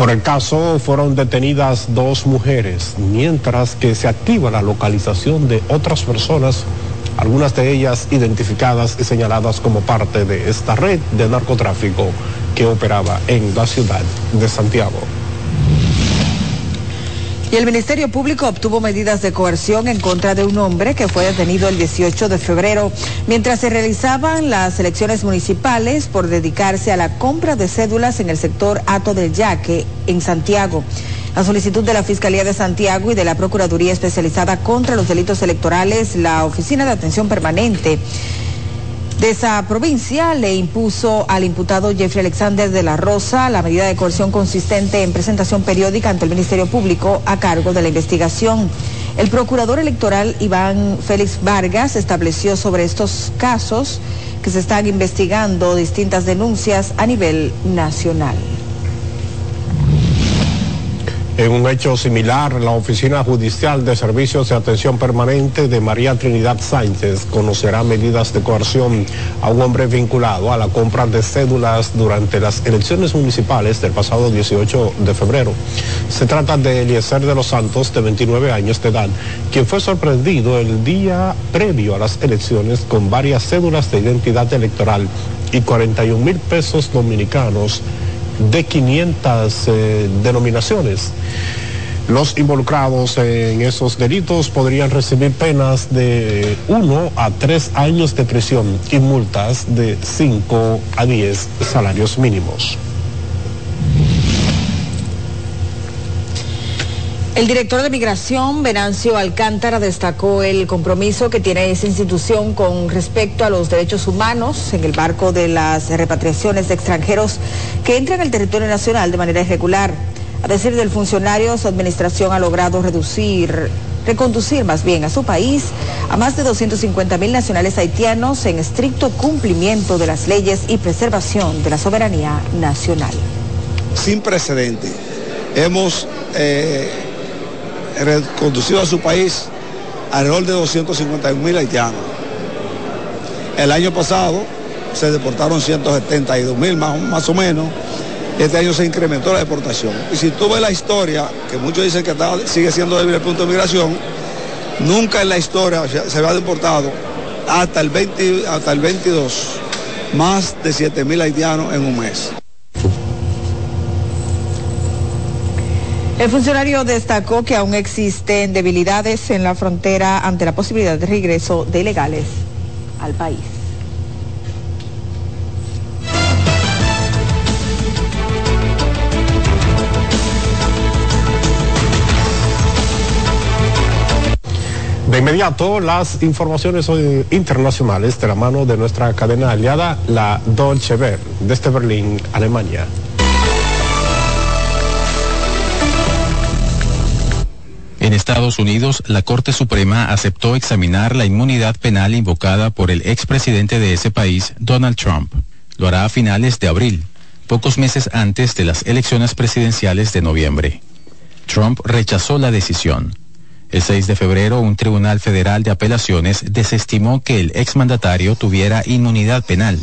Por el caso fueron detenidas dos mujeres, mientras que se activa la localización de otras personas, algunas de ellas identificadas y señaladas como parte de esta red de narcotráfico que operaba en la ciudad de Santiago. Y el Ministerio Público obtuvo medidas de coerción en contra de un hombre que fue detenido el 18 de febrero mientras se realizaban las elecciones municipales por dedicarse a la compra de cédulas en el sector Ato del Yaque, en Santiago. A solicitud de la Fiscalía de Santiago y de la Procuraduría Especializada contra los Delitos Electorales, la Oficina de Atención Permanente de esa provincia le impuso al imputado Jeffrey Alexander de la Rosa la medida de coerción consistente en presentación periódica ante el Ministerio Público a cargo de la investigación. El procurador electoral Iván Félix Vargas estableció sobre estos casos que se están investigando distintas denuncias a nivel nacional. En un hecho similar, la Oficina Judicial de Servicios de Atención Permanente de María Trinidad Sánchez conocerá medidas de coerción a un hombre vinculado a la compra de cédulas durante las elecciones municipales del pasado 18 de febrero. Se trata de Eliezer de los Santos, de 29 años de edad, quien fue sorprendido el día previo a las elecciones con varias cédulas de identidad electoral y 41 mil pesos dominicanos de 500 eh, denominaciones. Los involucrados en esos delitos podrían recibir penas de 1 a 3 años de prisión y multas de 5 a 10 salarios mínimos. El director de Migración, Venancio Alcántara, destacó el compromiso que tiene esa institución con respecto a los derechos humanos en el marco de las repatriaciones de extranjeros que entran al territorio nacional de manera irregular. A decir del funcionario, su administración ha logrado reducir, reconducir más bien a su país a más de 250 mil nacionales haitianos en estricto cumplimiento de las leyes y preservación de la soberanía nacional. Sin precedente. Hemos eh, reconducido a su país alrededor de 251 mil haitianos. El año pasado se deportaron 172 mil más, más o menos. Este año se incrementó la deportación. Y si tú ves la historia, que muchos dicen que está, sigue siendo débil el punto de migración, nunca en la historia se había deportado hasta el, 20, hasta el 22 más de 7 mil haitianos en un mes. El funcionario destacó que aún existen debilidades en la frontera ante la posibilidad de regreso de ilegales al país. De inmediato, las informaciones internacionales de la mano de nuestra cadena aliada, la Deutsche Welle, desde Berlín, Alemania. En Estados Unidos, la Corte Suprema aceptó examinar la inmunidad penal invocada por el expresidente de ese país, Donald Trump. Lo hará a finales de abril, pocos meses antes de las elecciones presidenciales de noviembre. Trump rechazó la decisión. El 6 de febrero, un tribunal federal de apelaciones desestimó que el exmandatario tuviera inmunidad penal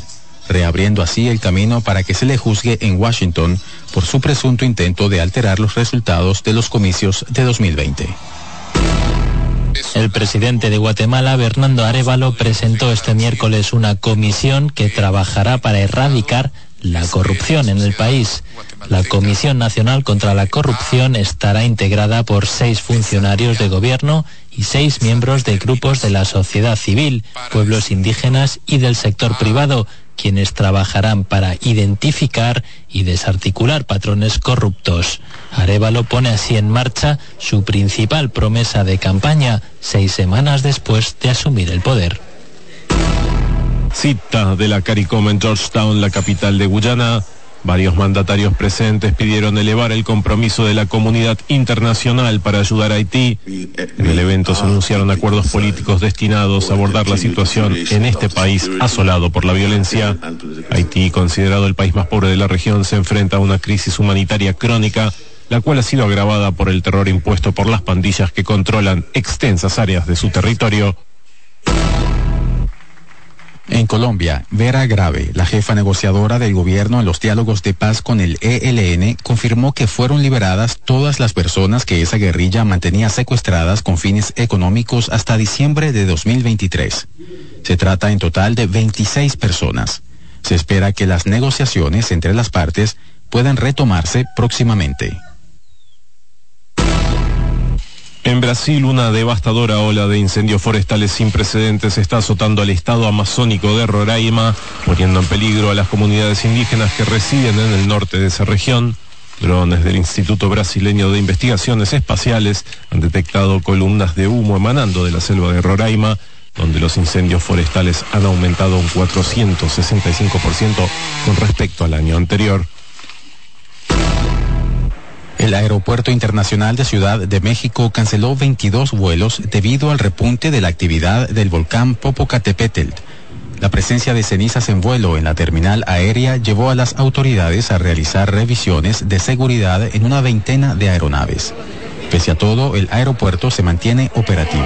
reabriendo así el camino para que se le juzgue en Washington por su presunto intento de alterar los resultados de los comicios de 2020. El presidente de Guatemala, Bernardo Arevalo, presentó este miércoles una comisión que trabajará para erradicar la corrupción en el país. La Comisión Nacional contra la Corrupción estará integrada por seis funcionarios de gobierno y seis miembros de grupos de la sociedad civil, pueblos indígenas y del sector privado quienes trabajarán para identificar y desarticular patrones corruptos. Arevalo pone así en marcha su principal promesa de campaña seis semanas después de asumir el poder. Cita de la CARICOM en Georgetown, la capital de Guyana, Varios mandatarios presentes pidieron elevar el compromiso de la comunidad internacional para ayudar a Haití. En el evento se anunciaron acuerdos políticos destinados a abordar la situación en este país asolado por la violencia. Haití, considerado el país más pobre de la región, se enfrenta a una crisis humanitaria crónica, la cual ha sido agravada por el terror impuesto por las pandillas que controlan extensas áreas de su territorio. En Colombia, Vera Grave, la jefa negociadora del gobierno en los diálogos de paz con el ELN, confirmó que fueron liberadas todas las personas que esa guerrilla mantenía secuestradas con fines económicos hasta diciembre de 2023. Se trata en total de 26 personas. Se espera que las negociaciones entre las partes puedan retomarse próximamente. En Brasil, una devastadora ola de incendios forestales sin precedentes está azotando al estado amazónico de Roraima, poniendo en peligro a las comunidades indígenas que residen en el norte de esa región. Drones del Instituto Brasileño de Investigaciones Espaciales han detectado columnas de humo emanando de la selva de Roraima, donde los incendios forestales han aumentado un 465% con respecto al año anterior. El Aeropuerto Internacional de Ciudad de México canceló 22 vuelos debido al repunte de la actividad del volcán Popocatépetl. La presencia de cenizas en vuelo en la terminal aérea llevó a las autoridades a realizar revisiones de seguridad en una veintena de aeronaves. Pese a todo, el aeropuerto se mantiene operativo.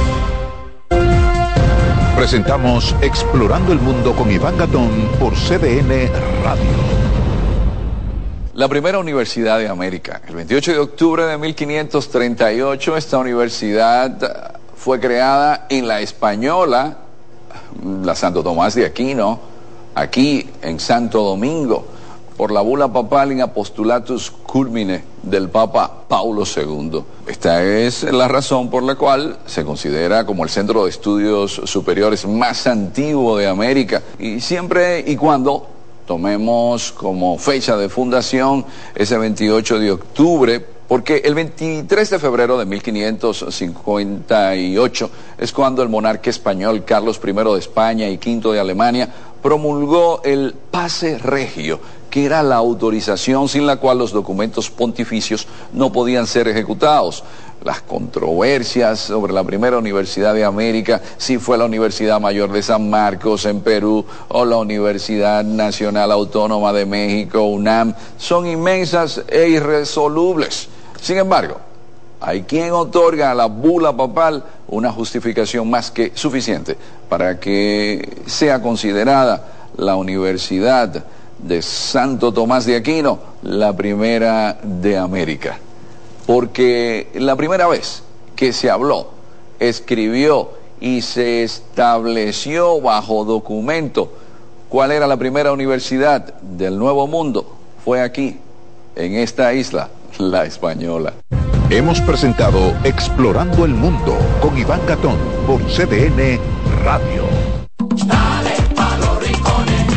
Presentamos Explorando el Mundo con Iván Gatón por CDN Radio. La primera universidad de América. El 28 de octubre de 1538 esta universidad fue creada en la Española, la Santo Tomás de Aquino, aquí en Santo Domingo por la bula papal in apostulatus culmine del Papa Paulo II. Esta es la razón por la cual se considera como el centro de estudios superiores más antiguo de América y siempre y cuando tomemos como fecha de fundación ese 28 de octubre porque el 23 de febrero de 1558 es cuando el monarca español Carlos I de España y V de Alemania promulgó el pase regio, que era la autorización sin la cual los documentos pontificios no podían ser ejecutados. Las controversias sobre la primera universidad de América, si fue la Universidad Mayor de San Marcos en Perú o la Universidad Nacional Autónoma de México, UNAM, son inmensas e irresolubles. Sin embargo, hay quien otorga a la bula papal una justificación más que suficiente para que sea considerada la Universidad de Santo Tomás de Aquino la primera de América. Porque la primera vez que se habló, escribió y se estableció bajo documento cuál era la primera universidad del Nuevo Mundo fue aquí, en esta isla, la española. Hemos presentado Explorando el Mundo con Iván Gatón por CDN Radio.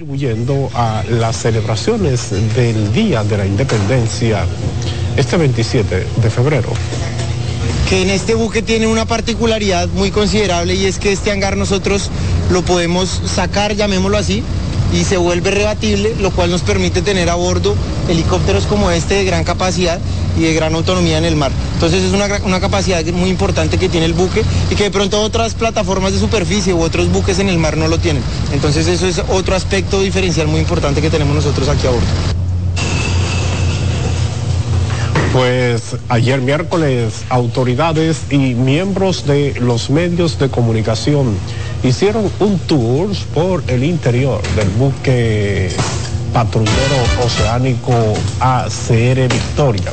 Contribuyendo a las celebraciones del Día de la Independencia este 27 de febrero. que en este buque tiene una particularidad muy considerable y es que este hangar nosotros lo podemos sacar, llamémoslo así, y se vuelve rebatible, lo cual nos permite tener a bordo helicópteros como este de gran capacidad y de gran autonomía en el mar. Entonces es una, una capacidad muy importante que tiene el buque y que de pronto otras plataformas de superficie u otros buques en el mar no lo tienen. Entonces eso es otro aspecto diferencial muy importante que tenemos nosotros aquí a bordo. Pues ayer miércoles autoridades y miembros de los medios de comunicación hicieron un tour por el interior del buque patrullero oceánico ACR Victoria,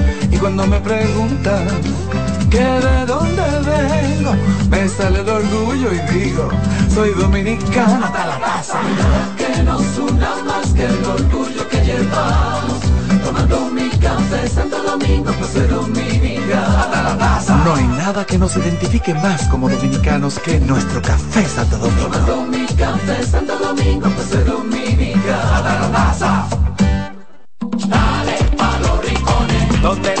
Y cuando me preguntan que de dónde vengo, me sale el orgullo y digo, soy dominicano hasta la taza. Que nos una más que el orgullo que llevamos, tomando mi café Santo Domingo, pues soy dominicano hasta la taza. No hay nada que nos identifique más como dominicanos que nuestro café Santo Domingo. Tomando mi café Santo Domingo, pues soy dominicano hasta la taza. Dale pa' los rincones, donde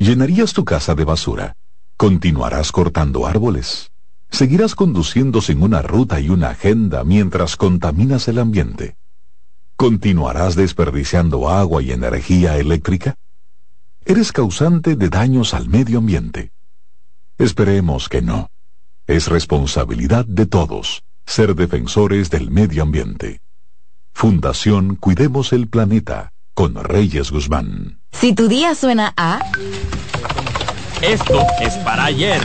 ¿Llenarías tu casa de basura? ¿Continuarás cortando árboles? ¿Seguirás conduciendo sin una ruta y una agenda mientras contaminas el ambiente? ¿Continuarás desperdiciando agua y energía eléctrica? Eres causante de daños al medio ambiente. Esperemos que no. Es responsabilidad de todos ser defensores del medio ambiente. Fundación Cuidemos el Planeta con Reyes Guzmán. Si tu día suena a... Esto es para ayer.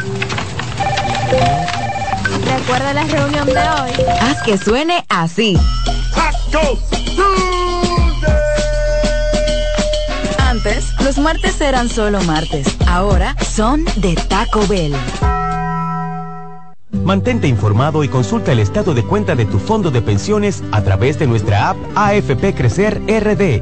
Recuerda la reunión de hoy. Haz que suene así. Antes, los martes eran solo martes. Ahora son de Taco Bell. Mantente informado y consulta el estado de cuenta de tu fondo de pensiones a través de nuestra app AFP Crecer RD,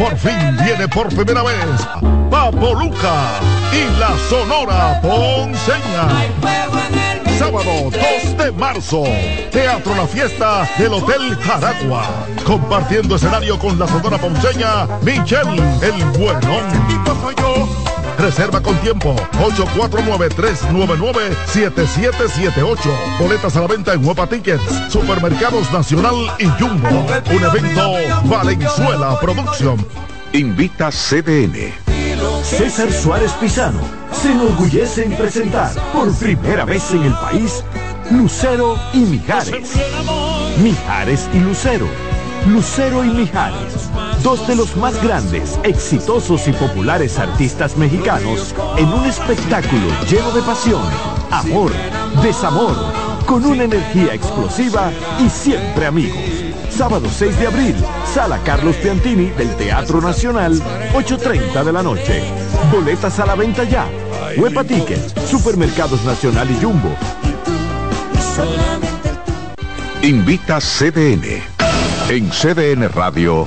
Por fin viene por primera vez Papo Luca y la Sonora Ponceña sábado 2 de marzo. Teatro La Fiesta del Hotel Jaragua. Compartiendo escenario con la sonora ponceña Michelle El Bueno. Reserva con tiempo 849-399-7778. Boletas a la venta en Huepa Tickets, Supermercados Nacional y Jumbo. Un evento Valenzuela Producción. Invita CDN. César Suárez Pisano se enorgullece en presentar por primera vez en el país Lucero y Mijares. Mijares y Lucero. Lucero y Mijares, dos de los más grandes, exitosos y populares artistas mexicanos en un espectáculo lleno de pasión, amor, desamor, con una energía explosiva y siempre amigos. Sábado 6 de abril, Sala Carlos Piantini del Teatro Nacional, 8.30 de la noche. Boletas a la venta ya. Huepa Tickets, Supermercados Nacional y Jumbo. Invita CDN. En CDN Radio,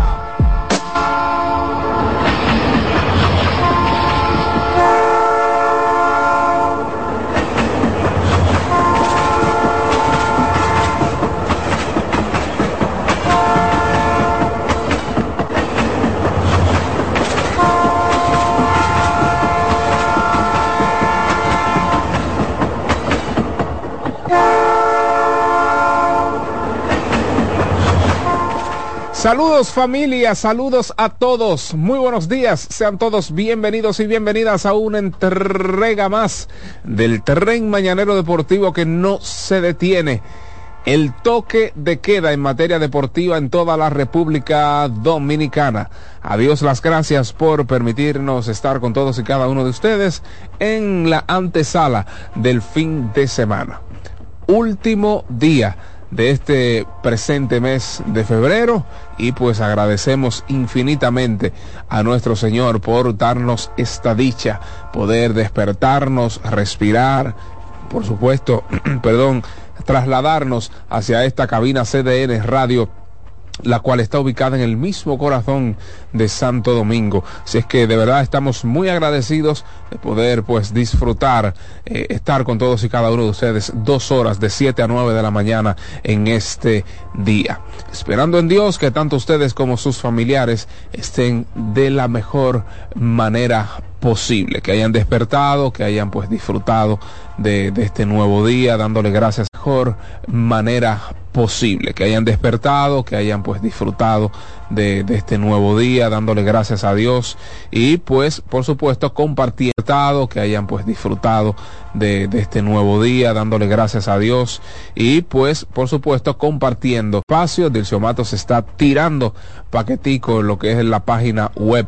Saludos familia, saludos a todos, muy buenos días, sean todos bienvenidos y bienvenidas a una entrega más del tren mañanero deportivo que no se detiene. El toque de queda en materia deportiva en toda la República Dominicana. Adiós las gracias por permitirnos estar con todos y cada uno de ustedes en la antesala del fin de semana. Último día de este presente mes de febrero y pues agradecemos infinitamente a nuestro Señor por darnos esta dicha, poder despertarnos, respirar, por supuesto, [clears throat] perdón, trasladarnos hacia esta cabina CDN Radio la cual está ubicada en el mismo corazón de Santo Domingo. Si es que de verdad estamos muy agradecidos de poder pues disfrutar, eh, estar con todos y cada uno de ustedes dos horas de 7 a 9 de la mañana en este día. Esperando en Dios que tanto ustedes como sus familiares estén de la mejor manera posible, que hayan despertado, que hayan pues disfrutado de, de este nuevo día, dándole gracias mejor manera posible, que hayan despertado, que hayan pues disfrutado de, de, este nuevo día, dándole gracias a Dios. Y pues por supuesto compartiendo, que hayan pues disfrutado de, de este nuevo día, dándole gracias a Dios. Y pues por supuesto compartiendo espacios. Dilcio se está tirando paquetico lo que es la página web